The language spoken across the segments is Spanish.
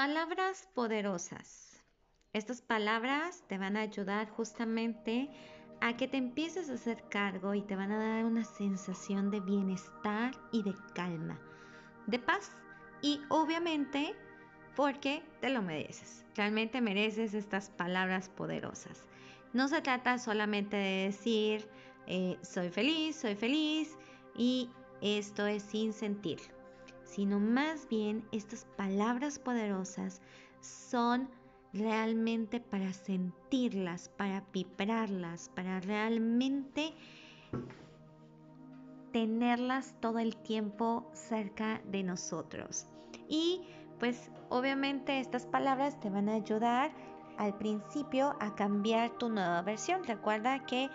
Palabras poderosas. Estas palabras te van a ayudar justamente a que te empieces a hacer cargo y te van a dar una sensación de bienestar y de calma, de paz y obviamente porque te lo mereces. Realmente mereces estas palabras poderosas. No se trata solamente de decir eh, soy feliz, soy feliz y esto es sin sentir, sino más bien estas palabras poderosas son realmente para sentirlas, para vibrarlas, para realmente tenerlas todo el tiempo cerca de nosotros. Y pues obviamente estas palabras te van a ayudar al principio a cambiar tu nueva versión. Recuerda que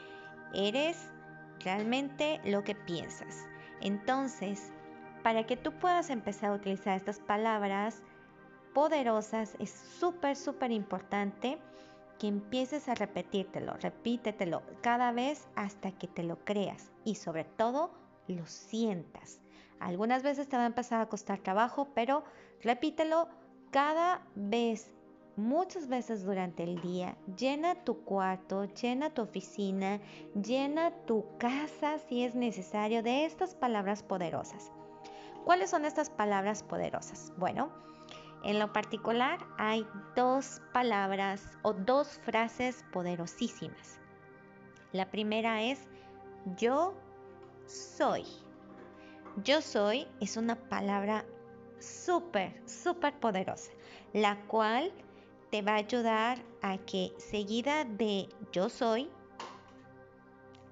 eres realmente lo que piensas. Entonces, para que tú puedas empezar a utilizar estas palabras, poderosas, es súper, súper importante que empieces a repetírtelo, repítetelo cada vez hasta que te lo creas y sobre todo lo sientas. Algunas veces te va a empezar a costar trabajo, pero repítelo cada vez, muchas veces durante el día. Llena tu cuarto, llena tu oficina, llena tu casa si es necesario de estas palabras poderosas. ¿Cuáles son estas palabras poderosas? Bueno, en lo particular hay dos palabras o dos frases poderosísimas. La primera es yo soy. Yo soy es una palabra súper, súper poderosa, la cual te va a ayudar a que seguida de yo soy,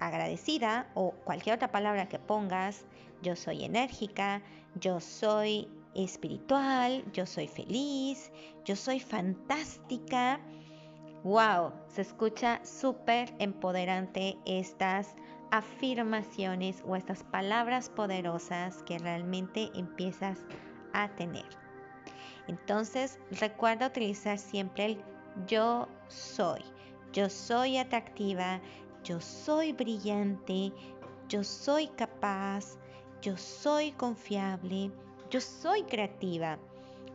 agradecida o cualquier otra palabra que pongas, yo soy enérgica, yo soy espiritual, yo soy feliz, yo soy fantástica. ¡Wow! Se escucha súper empoderante estas afirmaciones o estas palabras poderosas que realmente empiezas a tener. Entonces, recuerda utilizar siempre el yo soy. Yo soy atractiva, yo soy brillante, yo soy capaz, yo soy confiable, yo soy creativa,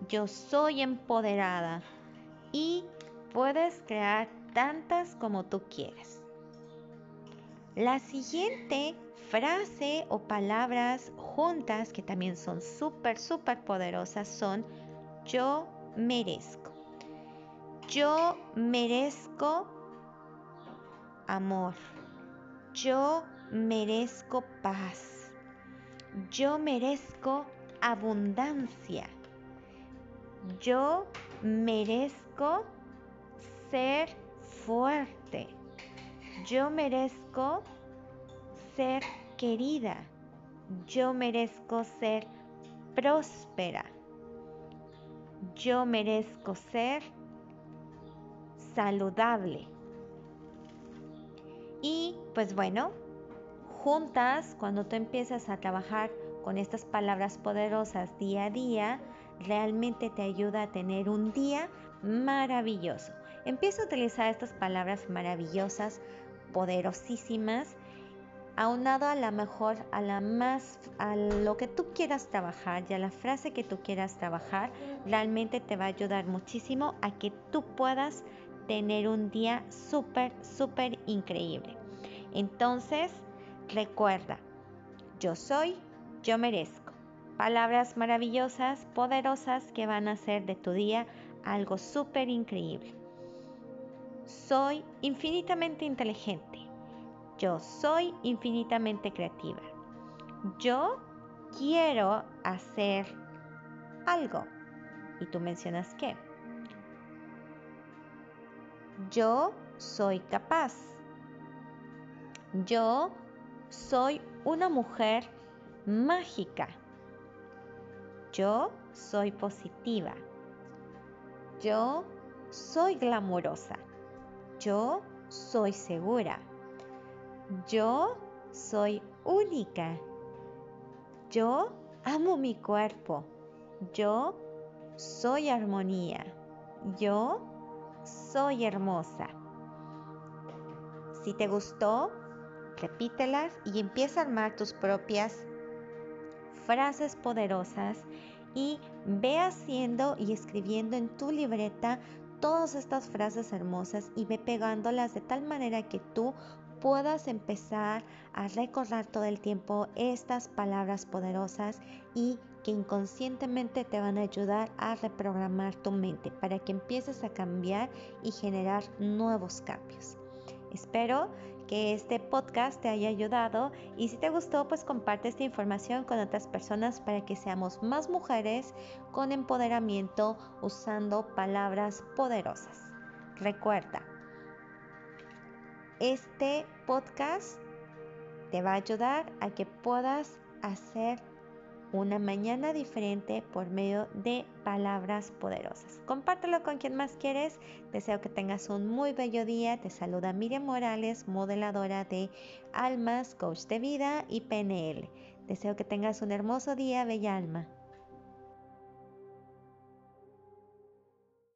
yo soy empoderada y puedes crear tantas como tú quieras. La siguiente frase o palabras juntas que también son súper, súper poderosas son yo merezco. Yo merezco amor. Yo merezco paz. Yo merezco abundancia. Yo merezco ser fuerte. Yo merezco ser querida. Yo merezco ser próspera. Yo merezco ser saludable. Y pues bueno, juntas, cuando tú empiezas a trabajar con estas palabras poderosas día a día, realmente te ayuda a tener un día maravilloso. Empieza a utilizar estas palabras maravillosas, poderosísimas, aunado a la mejor, a la más, a lo que tú quieras trabajar y a la frase que tú quieras trabajar, realmente te va a ayudar muchísimo a que tú puedas tener un día súper, súper increíble. Entonces, recuerda, yo soy yo merezco. Palabras maravillosas, poderosas que van a hacer de tu día algo súper increíble. Soy infinitamente inteligente. Yo soy infinitamente creativa. Yo quiero hacer algo. Y tú mencionas qué. Yo soy capaz. Yo soy una mujer mágica. Yo soy positiva. Yo soy glamurosa. Yo soy segura. Yo soy única. Yo amo mi cuerpo. Yo soy armonía. Yo soy hermosa. Si te gustó, repítelas y empieza a armar tus propias frases poderosas y ve haciendo y escribiendo en tu libreta todas estas frases hermosas y ve pegándolas de tal manera que tú puedas empezar a recordar todo el tiempo estas palabras poderosas y que inconscientemente te van a ayudar a reprogramar tu mente para que empieces a cambiar y generar nuevos cambios. Espero que este podcast te haya ayudado y si te gustó pues comparte esta información con otras personas para que seamos más mujeres con empoderamiento usando palabras poderosas. Recuerda, este podcast te va a ayudar a que puedas hacer una mañana diferente por medio de palabras poderosas. Compártelo con quien más quieres. Deseo que tengas un muy bello día. Te saluda Miriam Morales, modeladora de Almas, coach de vida y PNL. Deseo que tengas un hermoso día, bella alma.